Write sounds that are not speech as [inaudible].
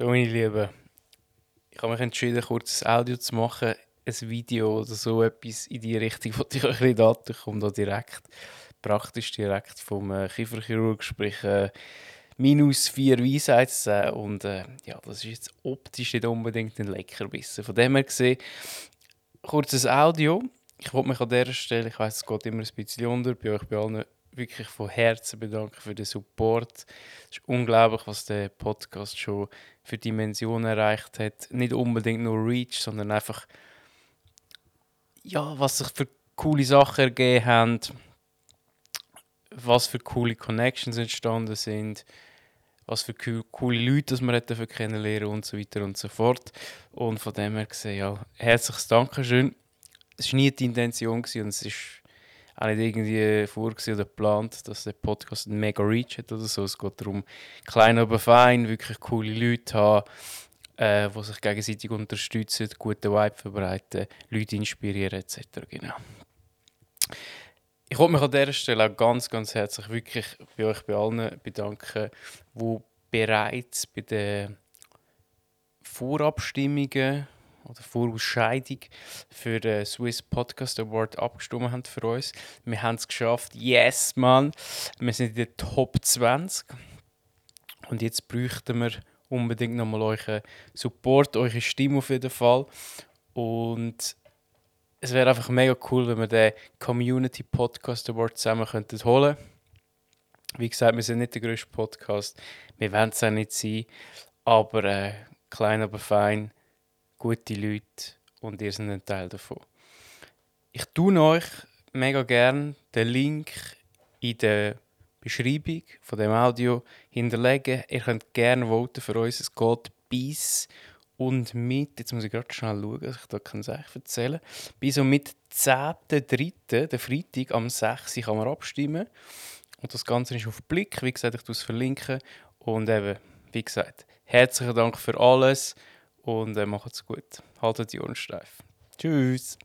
So, meine Lieben, ich habe mich entschieden, kurz ein Audio zu machen, ein Video oder so etwas in die Richtung, [laughs] wo ich euch. Ich komme da direkt, praktisch direkt vom äh, Kieferchirurg, sprich äh, minus vier Weisheitszähne. Und äh, ja, das ist jetzt optisch nicht unbedingt ein Leckerbissen. Von dem her gesehen, kurzes Audio. Ich wollte mich an dieser Stelle, ich weiß, es geht immer ein bisschen unter, bei euch bei allen wirklich von Herzen bedanken für den Support. Es ist unglaublich, was der Podcast schon für Dimensionen erreicht hat. Nicht unbedingt nur Reach, sondern einfach, ja, was sich für coole Sachen ergeben haben, was für coole Connections entstanden sind, was für coole Leute dass man hätte kennenlernen und so weiter und so fort. Und von dem her gesehen, ja, herzliches Dankeschön. Es war nie die Intention und es ist auch nicht irgendwie vorgesehen oder geplant, dass der Podcast einen mega Reach hat oder so. Es geht darum, klein aber fein, wirklich coole Leute haben, äh, die sich gegenseitig unterstützen, gute Vibe verbreiten, Leute inspirieren etc. Genau. Ich wollte mich an dieser Stelle auch ganz, ganz herzlich wirklich bei euch bei allen bedanken, die bereits bei den Vorabstimmungen oder Vorausscheidung für den Swiss Podcast Award abgestimmt haben für uns. Wir haben es geschafft. Yes, Mann! Wir sind in der Top 20. Und jetzt bräuchten wir unbedingt nochmal euren Support, eure Stimme auf jeden Fall. Und es wäre einfach mega cool, wenn wir den Community Podcast Award zusammen könnten holen Wie gesagt, wir sind nicht der größte Podcast. Wir werden es auch nicht sein. Aber äh, klein, aber fein gute Leute und ihr seid ein Teil davon. Ich tue euch mega gern den Link in der Beschreibung von dem Audio hinterlegen. Ihr könnt gerne voten für uns. Es geht bis und mit, jetzt muss ich gerade schnell schauen, dass ich da kann ich erzählen bis und mit 10.3., der Freitag am 6. kann man abstimmen. Und das Ganze ist auf Blick. Wie gesagt, ich tue es verlinken. Und eben, wie gesagt, herzlichen Dank für alles und äh, macht's gut. Haltet die Ohren steif. Tschüss.